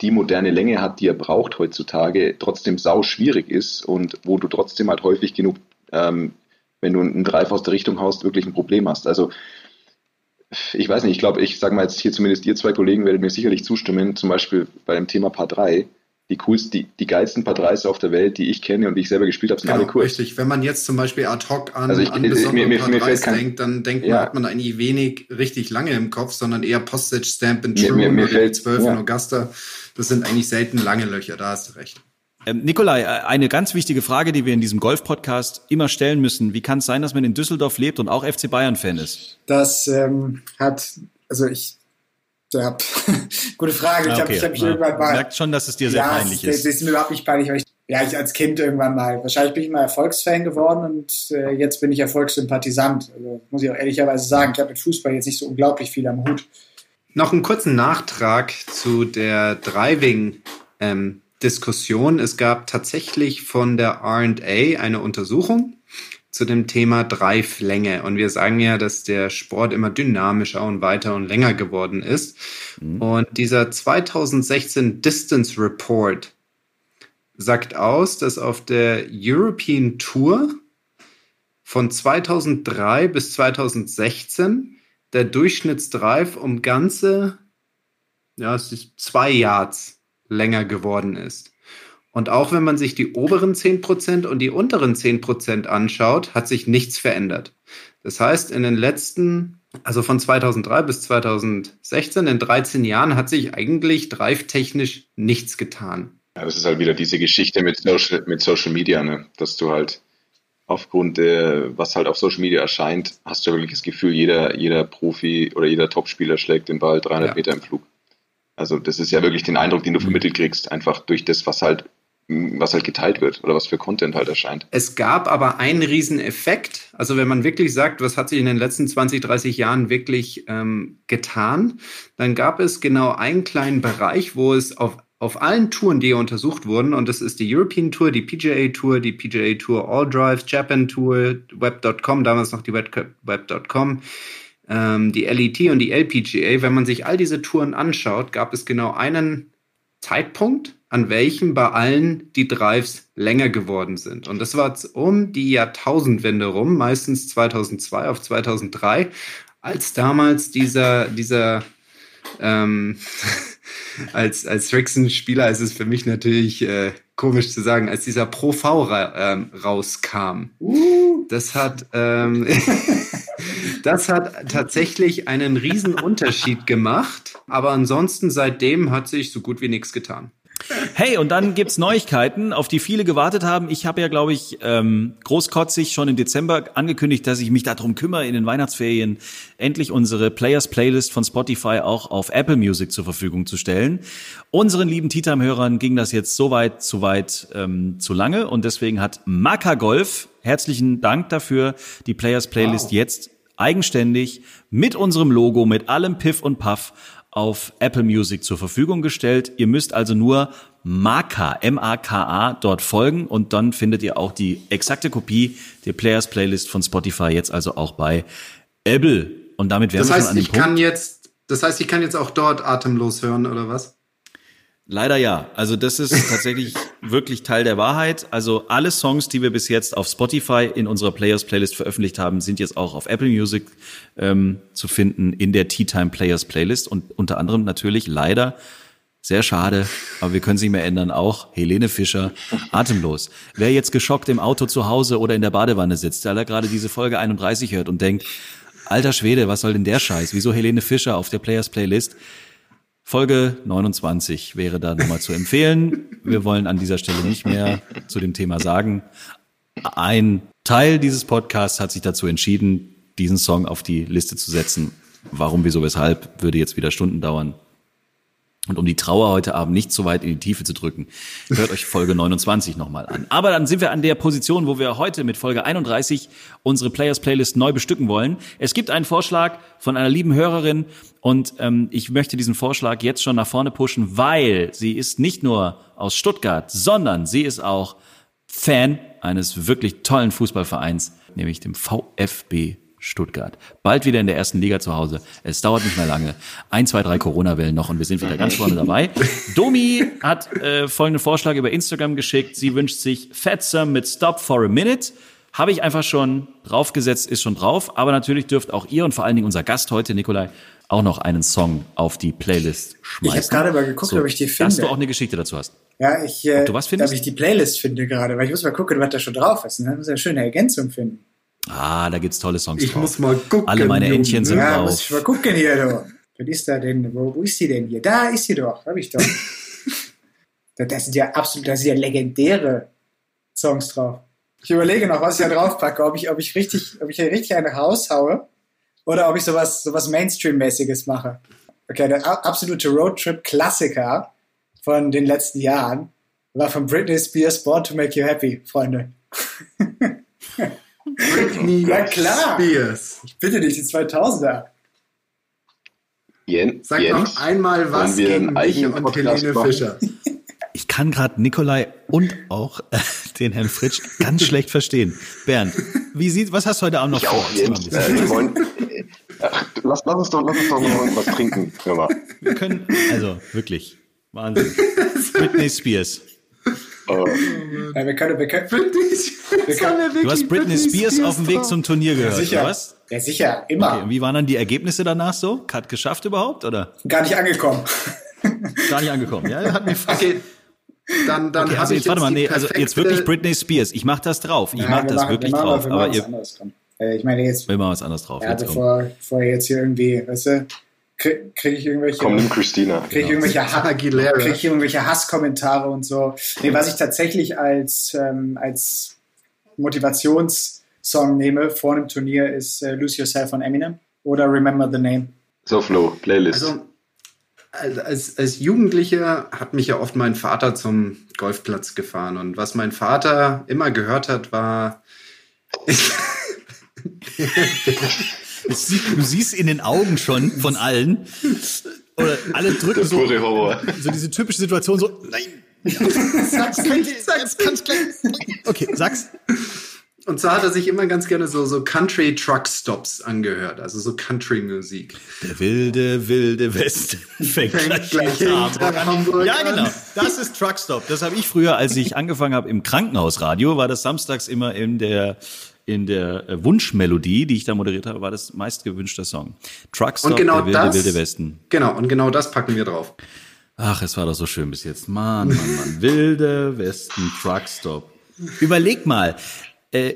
die moderne Länge hat, die er braucht heutzutage, trotzdem sau schwierig ist und wo du trotzdem halt häufig genug, ähm, wenn du einen Dreif aus der Richtung haust, wirklich ein Problem hast. Also ich weiß nicht, ich glaube, ich sage mal jetzt hier zumindest ihr zwei Kollegen werdet mir sicherlich zustimmen, zum Beispiel bei dem Thema Paar 3. Die coolsten, die, die geilsten Paar 3s auf der Welt, die ich kenne und die ich selber gespielt habe, sind genau, alle cool. Richtig, wenn man jetzt zum Beispiel ad hoc an, also ich, an besondere mir, Paar 3s denkt, dann denkt man, hat man eigentlich wenig richtig lange im Kopf, sondern eher Postage Stamp in True mir, mir, mir oder fällt, die 12 ja. in Augusta. Das sind eigentlich selten lange Löcher, da hast du recht. Ähm, Nikolai, äh, eine ganz wichtige Frage, die wir in diesem Golf-Podcast immer stellen müssen. Wie kann es sein, dass man in Düsseldorf lebt und auch FC Bayern-Fan ist? Das ähm, hat, also ich, ja, *laughs* gute Frage. Ich ah, okay. habe hab mich irgendwann mal. merkt schon, dass es dir sehr ja, peinlich ist. Ja, es ist mir überhaupt nicht peinlich, aber ich, ja, ich als Kind irgendwann mal. Wahrscheinlich bin ich mal Erfolgsfan geworden und äh, jetzt bin ich Erfolgssympathisant. Also muss ich auch ehrlicherweise sagen, ich habe mit Fußball jetzt nicht so unglaublich viel am Hut. noch einen kurzen Nachtrag zu der Driving-Diskussion. Ähm, es gab tatsächlich von der RA eine Untersuchung zu dem Thema Drive-Länge. Und wir sagen ja, dass der Sport immer dynamischer und weiter und länger geworden ist. Mhm. Und dieser 2016 Distance Report sagt aus, dass auf der European Tour von 2003 bis 2016 der Durchschnittsdrive um ganze ja, es ist zwei Yards länger geworden ist. Und auch wenn man sich die oberen 10% und die unteren 10% anschaut, hat sich nichts verändert. Das heißt, in den letzten, also von 2003 bis 2016, in 13 Jahren hat sich eigentlich drive-technisch nichts getan. Ja, das ist halt wieder diese Geschichte mit Social, mit Social Media, ne? dass du halt aufgrund der, was halt auf Social Media erscheint, hast du wirklich das Gefühl, jeder, jeder Profi oder jeder Topspieler schlägt den Ball 300 ja. Meter im Flug. Also das ist ja wirklich den Eindruck, den du vermittelt kriegst, einfach durch das, was halt was halt geteilt wird oder was für Content halt erscheint. Es gab aber einen Rieseneffekt. Also wenn man wirklich sagt, was hat sich in den letzten 20, 30 Jahren wirklich ähm, getan, dann gab es genau einen kleinen Bereich, wo es auf auf allen Touren, die untersucht wurden, und das ist die European Tour, die PGA Tour, die PGA Tour All Drive, Japan Tour, Web.com, damals noch die Web.com, ähm, die LET und die LPGA, wenn man sich all diese Touren anschaut, gab es genau einen Zeitpunkt, an welchem bei allen die Drives länger geworden sind. Und das war um die Jahrtausendwende rum, meistens 2002 auf 2003, als damals dieser, dieser, ähm, *laughs* als, als Rixon-Spieler ist es für mich natürlich äh, komisch zu sagen, als dieser Pro V ra ähm, rauskam. Uh. Das hat, ähm, *laughs* das hat tatsächlich einen riesen Unterschied gemacht. Aber ansonsten seitdem hat sich so gut wie nichts getan. Hey, und dann gibt's Neuigkeiten, auf die viele gewartet haben. Ich habe ja, glaube ich, ähm, großkotzig schon im Dezember angekündigt, dass ich mich darum kümmere, in den Weihnachtsferien endlich unsere Players Playlist von Spotify auch auf Apple Music zur Verfügung zu stellen. Unseren lieben Tea-Time-Hörern ging das jetzt so weit, zu weit, ähm, zu lange und deswegen hat Maka Golf, herzlichen Dank dafür, die Players Playlist wow. jetzt eigenständig mit unserem Logo, mit allem Piff und Puff auf Apple Music zur Verfügung gestellt. Ihr müsst also nur Maka, M-A-K-A, dort folgen und dann findet ihr auch die exakte Kopie der Players Playlist von Spotify jetzt also auch bei Apple. Und damit wären das heißt, wir schon an dem ich Punkt. Kann jetzt, das heißt, ich kann jetzt auch dort atemlos hören oder was? Leider ja. Also das ist tatsächlich *laughs* wirklich Teil der Wahrheit. Also alle Songs, die wir bis jetzt auf Spotify in unserer Players Playlist veröffentlicht haben, sind jetzt auch auf Apple Music ähm, zu finden in der Tea Time Players Playlist und unter anderem natürlich leider sehr schade, aber wir können sie mehr ändern. Auch Helene Fischer, atemlos. Wer jetzt geschockt im Auto zu Hause oder in der Badewanne sitzt, weil er gerade diese Folge 31 hört und denkt, alter Schwede, was soll denn der Scheiß? Wieso Helene Fischer auf der Players Playlist? Folge 29 wäre da nochmal zu empfehlen. Wir wollen an dieser Stelle nicht mehr zu dem Thema sagen. Ein Teil dieses Podcasts hat sich dazu entschieden, diesen Song auf die Liste zu setzen. Warum, wieso, weshalb, würde jetzt wieder Stunden dauern. Und um die Trauer heute Abend nicht so weit in die Tiefe zu drücken, hört euch Folge *laughs* 29 nochmal an. Aber dann sind wir an der Position, wo wir heute mit Folge 31 unsere Players Playlist neu bestücken wollen. Es gibt einen Vorschlag von einer lieben Hörerin und ähm, ich möchte diesen Vorschlag jetzt schon nach vorne pushen, weil sie ist nicht nur aus Stuttgart, sondern sie ist auch Fan eines wirklich tollen Fußballvereins, nämlich dem VfB Stuttgart. Bald wieder in der ersten Liga zu Hause. Es dauert nicht mehr lange. Ein, zwei, drei Corona-Wellen noch und wir sind wieder ganz vorne dabei. *laughs* Domi hat äh, folgenden Vorschlag über Instagram geschickt. Sie wünscht sich Fatsum mit Stop for a Minute. Habe ich einfach schon draufgesetzt, ist schon drauf. Aber natürlich dürft auch ihr und vor allen Dingen unser Gast heute, Nikolai, auch noch einen Song auf die Playlist schmeißen. Ich habe gerade mal geguckt, so, ob ich die finde. Dass du auch eine Geschichte dazu hast. Ja, ich, äh, ob du was findest? ob ich die Playlist finde gerade, weil ich muss mal gucken, was da schon drauf ist. Und dann muss ich eine schöne Ergänzung finden. Ah, da gibt's tolle Songs ich drauf. muss mal gucken. Alle meine Entchen sind ja, drauf. muss ich mal gucken hier, du. Was ist da denn? Wo, wo ist sie denn hier? Da ist sie doch. Hab ich doch. *laughs* das sind ja absolut, das sind ja legendäre Songs drauf. Ich überlege noch, was ich da drauf packe, ob ich, ob ich richtig, ob ich hier richtig eine raushaue oder ob ich sowas, sowas Mainstream-mäßiges mache. Okay, der absolute Roadtrip-Klassiker von den letzten Jahren war von Britney Spears Born to Make You Happy, Freunde. *laughs* Britney ja, klar. Spears. Ich bitte dich, die 2000er. Jens, Sag Jens, noch einmal was gegen mich und Podcast Helene machen? Fischer. Ich kann gerade Nikolai und auch *laughs* äh, den Herrn Fritsch ganz schlecht verstehen. Bernd, wie sieht, was hast du heute Abend noch Ich vor? auch, Jens. Äh, wir wollen, äh, ach, lass, lass, uns doch, lass uns doch noch was trinken. Hör mal. Wir können, also wirklich, Wahnsinn. Britney Spears. Äh, Ja, wir können, wir können, Wir können, Du hast Britney Spears auf dem Weg zum Turnier gehört, sicher. oder was? Ja, sicher, immer. Okay, und wie waren dann die Ergebnisse danach so? Hat geschafft überhaupt oder? Gar nicht angekommen. Gar nicht angekommen. Ja, hat mir. *laughs* Okay, dann, dann Okay, also jetzt warte mal, nee, also jetzt wirklich Britney Spears. Ich mach das drauf. Ich Ja, mach wir das machen- wirklich wir machen, drauf. Wir Aber machen ihr. Äh, Ich meine, jetzt, will mal was anderes drauf. ja, Jetzt bevor, bevor jetzt hier irgendwie, weißt du, kriege krieg ich irgendwelche, komm, nimm Christina. krieg ich irgendwelche, Ha- Aguilera. krieg ich irgendwelche Hasskommentare und so. Nee, was ich tatsächlich als, ähm, als Motivationssong nehme vor einem Turnier ist äh, Lose Yourself von Eminem oder Remember the Name. So, Flo, Playlist. Also, als- als, Jugendlicher hat mich ja oft mein Vater zum Golfplatz gefahren. Und was mein Vater immer gehört hat, war. *laughs* *laughs* Du siehst in den Augen schon von allen. Oder alle drücken so, so diese typische Situation so, nein. sag's nicht, sag's Kann's gleich. Okay, sag's. Und zwar hat er sich immer ganz gerne so, so Country Truck Stops angehört, also so Country Musik. Der wilde, wilde Westen fängt, Fängt gleich, gleich in in Hamburg an. Hamburg Ja, an. genau. Das ist Truckstop. Das habe ich früher, als ich angefangen habe im Krankenhausradio, war das samstags immer in der in der äh, Wunschmelodie, die ich da moderiert habe, war das meistgewünschter Song. Truckstop, Und genau der wilde, das, wilde Westen. Genau, und genau das packen wir drauf. Ach, es war doch so schön bis jetzt. Mann, Mann, Mann. *laughs* Wilde Westen Truckstop. Überleg mal, äh,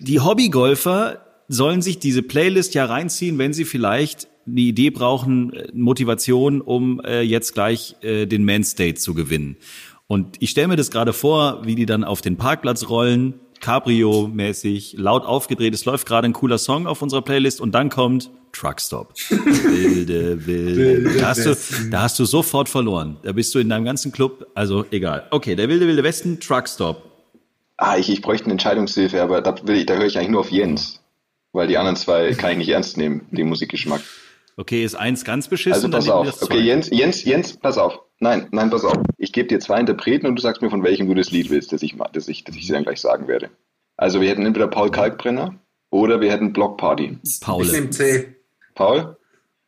die Hobbygolfer sollen sich diese Playlist ja reinziehen, wenn sie vielleicht eine Idee brauchen, äh, Motivation, um äh, jetzt gleich äh, den Man State zu gewinnen. Und ich stelle mir das gerade vor, wie die dann auf den Parkplatz rollen, Cabrio-mäßig, laut aufgedreht. Es läuft gerade ein cooler Song auf unserer Playlist und dann kommt Truckstop. Wilde, wilde. Da hast, du, da hast du sofort verloren. Da bist du in deinem ganzen Club, also egal. Okay, der wilde, wilde Westen, Truckstop. Ah, ich, ich bräuchte eine Entscheidungshilfe, aber da, will ich, da höre ich eigentlich nur auf Jens. Weil die anderen zwei kann ich nicht ernst nehmen, den Musikgeschmack. Okay, ist eins ganz beschissen, Also dann pass auf. das Okay. Jens, Jens, Jens, pass auf. Nein, nein, pass auf. Ich gebe dir zwei Interpreten und du sagst mir, von welchem du das Lied willst, das ich, das ich, das ich dir dann gleich sagen werde. Also wir hätten entweder Paul Kalkbrenner oder wir hätten Block Party. Ich Paul. nehme C. Paul?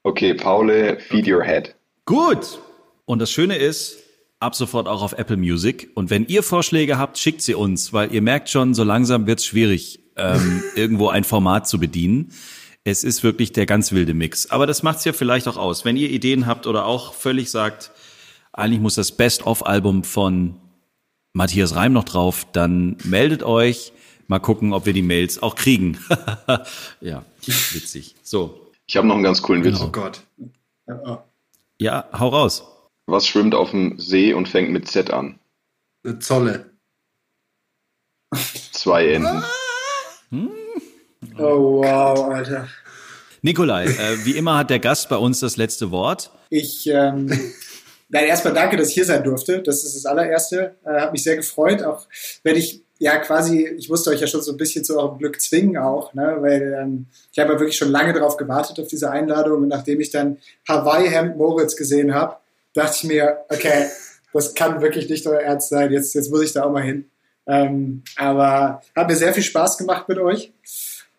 Okay, Paul, Feed Your Head. Gut. Und das Schöne ist, ab sofort auch auf Apple Music. Und wenn ihr Vorschläge habt, schickt sie uns, weil ihr merkt schon, so langsam wird's schwierig, ähm, *laughs* irgendwo ein Format zu bedienen. Es ist wirklich der ganz wilde Mix. Aber das macht's ja vielleicht auch aus. Wenn ihr Ideen habt oder auch völlig sagt, eigentlich muss das Best-of-Album von Matthias Reim noch drauf, dann meldet euch. Mal gucken, ob wir die Mails auch kriegen. *laughs* ja, witzig. So, Ich habe noch einen ganz coolen Witz. Oh Gott. ja, hau raus. Was schwimmt auf dem See und fängt mit Z an? Eine Zolle. Zwei Enden. Oh, wow, Alter. Nikolai, äh, wie immer hat der Gast bei uns das letzte Wort. Ich, ähm, nein, erstmal danke, dass ich hier sein durfte. Das ist das allererste. Äh, hat mich sehr gefreut, auch wenn ich ja quasi, ich musste euch ja schon so ein bisschen zu eurem Glück zwingen auch, ne? weil ähm, ich habe ja wirklich schon lange darauf gewartet auf diese Einladung und nachdem ich dann Hawaii Hemd Moritz gesehen habe, dachte ich mir, okay, das kann wirklich nicht euer Ernst sein. Jetzt, jetzt muss ich da auch mal hin. Ähm, aber hat mir sehr viel Spaß gemacht mit euch.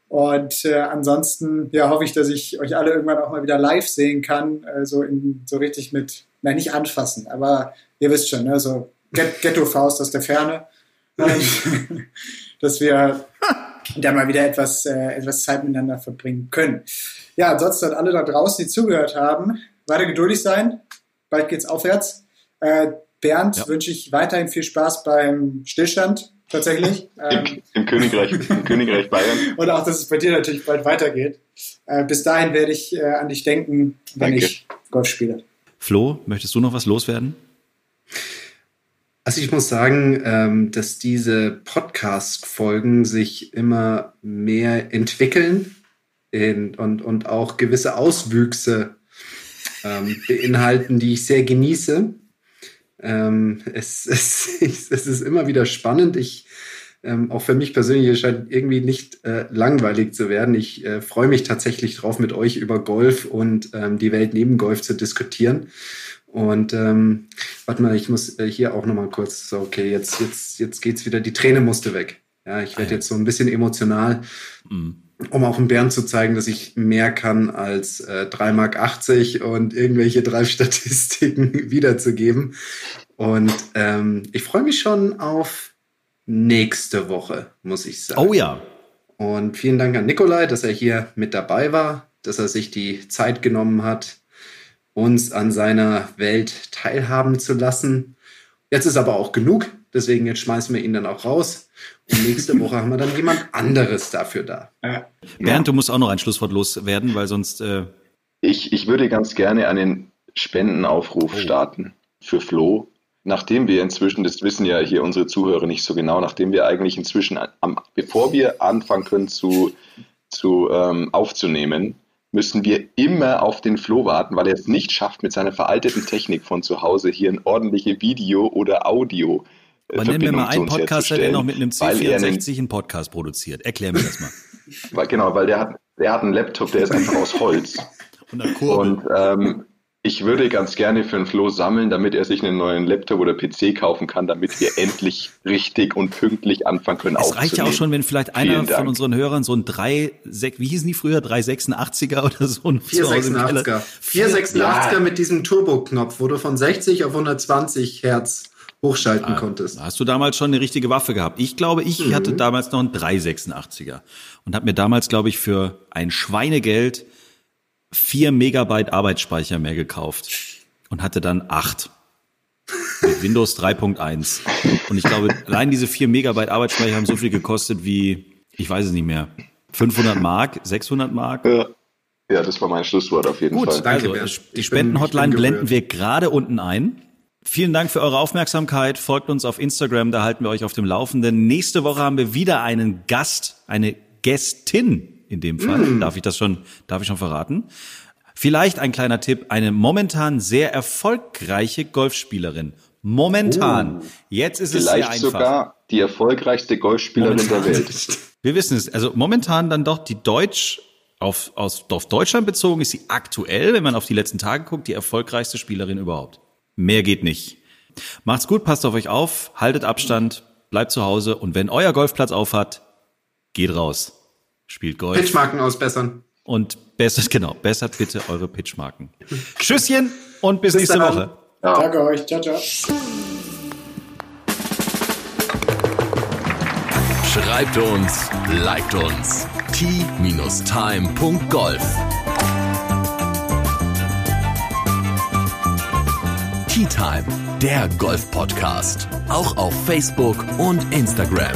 Und äh, ansonsten ja, hoffe ich, dass ich euch alle irgendwann auch mal wieder live sehen kann, äh, so, in, so richtig mit, nein, nicht anfassen, aber ihr wisst schon, ne, so Ghetto-Faust aus der Ferne, *laughs* dass wir dann mal wieder etwas, äh, etwas Zeit miteinander verbringen können. Ja, ansonsten an alle da draußen, die zugehört haben, weiter geduldig sein, bald geht's aufwärts. Äh, Bernd Ja. wünsche ich weiterhin viel Spaß beim Stillstand, tatsächlich. Ähm, *laughs* Im, Im, Königreich, Im Königreich Bayern. *laughs* und auch, dass es bei dir natürlich bald weitergeht. Äh, bis dahin werde ich äh, an dich denken, wenn Danke. ich Golf spiele. Flo, möchtest du noch was loswerden? Also ich muss sagen, ähm, dass diese Podcast-Folgen sich immer mehr entwickeln und, und auch gewisse Auswüchse ähm, beinhalten, die ich sehr genieße. Ähm, es, *laughs* es, es ist immer wieder spannend. Ich Ähm, auch für mich persönlich scheint irgendwie nicht äh, langweilig zu werden. Ich äh, freue mich tatsächlich drauf, mit euch über Golf und ähm, die Welt neben Golf zu diskutieren. Und ähm, warte mal, ich muss äh, hier auch noch mal kurz. So, okay, jetzt jetzt jetzt geht's wieder. Die Träne musste weg. Ja, ich werde jetzt so ein bisschen emotional, mhm. um auch in Bern zu zeigen, dass ich mehr kann als äh, 3,80 Mark und irgendwelche Drive-Statistiken *laughs* wiederzugeben. Und ähm, ich freue mich schon auf nächste Woche, muss ich sagen. Oh ja. Und vielen Dank an Nikolai, dass er hier mit dabei war, dass er sich die Zeit genommen hat, uns an seiner Welt teilhaben zu lassen. Jetzt ist aber auch genug, deswegen jetzt schmeißen wir ihn dann auch raus. Und nächste *laughs* Woche haben wir dann jemand anderes dafür da. Bernd, du musst auch noch ein Schlusswort loswerden, weil sonst. Äh ich, ich würde ganz gerne einen Spendenaufruf oh. starten für Flo nachdem wir inzwischen, das wissen ja hier unsere Zuhörer nicht so genau, nachdem wir eigentlich inzwischen, am, bevor wir anfangen können zu, zu ähm, aufzunehmen, müssen wir immer auf den Flo warten, weil er es nicht schafft, mit seiner veralteten Technik von zu Hause hier ein ordentliche Video oder Audio äh, Man nennt mir mal einen Podcaster, der noch mit einem C64 einen Podcast produziert. Erklär mir das mal. *laughs* weil, genau, weil der hat, der hat einen Laptop, der ist einfach aus Holz. *laughs* Und, und ähm, ich würde ganz gerne für den Flo sammeln, damit er sich einen neuen Laptop oder PC kaufen kann, damit wir *laughs* endlich richtig und pünktlich anfangen können Es reicht ja auch schon, wenn vielleicht einer Vielen von Dank. unseren Hörern so ein 3, wie hießen die früher, 386er oder so ein 486er. 486er ja. mit diesem Turbo-Knopf, wo du von 60 auf 120 Hertz hochschalten ah, konntest. Hast du damals schon eine richtige Waffe gehabt? Ich glaube, ich mhm. hatte damals noch einen 386er und habe mir damals, glaube ich, für ein Schweinegeld vier Megabyte Arbeitsspeicher mehr gekauft und hatte dann acht. Mit Windows 3.1. Und ich glaube, allein diese vier Megabyte Arbeitsspeicher haben so viel gekostet wie, ich weiß es nicht mehr, 500 Mark, 600 Mark. Ja. Ja, das war mein Schlusswort auf jeden Gut, Fall. Danke, also die Spendenhotline blenden wir gerade unten ein. Vielen Dank für eure Aufmerksamkeit. Folgt uns auf Instagram, da halten wir euch auf dem Laufenden. Nächste Woche haben wir wieder einen Gast, eine Gästin in dem Fall. Mm. Darf ich das schon, darf ich schon verraten? Vielleicht ein kleiner Tipp, eine momentan sehr erfolgreiche Golfspielerin. Momentan. Oh. Jetzt ist Vielleicht es sehr einfach. sogar die erfolgreichste Golfspielerin momentan. der Welt. Wir wissen es. Also momentan dann doch die Deutsch, auf, aus, auf Deutschland bezogen ist sie aktuell, wenn man auf die letzten Tage guckt, die erfolgreichste Spielerin überhaupt. Mehr geht nicht. Macht's gut, passt auf euch auf, haltet Abstand, bleibt zu Hause und wenn euer Golfplatz aufhat, geht raus. Spielt Golf. Pitchmarken ausbessern. Und bessert, *laughs* genau, bessert bitte eure Pitchmarken. Tschüsschen und bis, bis nächste dann. Woche. Ja. Danke euch. Ciao, ciao. Schreibt uns, liked uns. t-time.golf Tea Time, der Golf-Podcast. Auch auf Facebook und Instagram.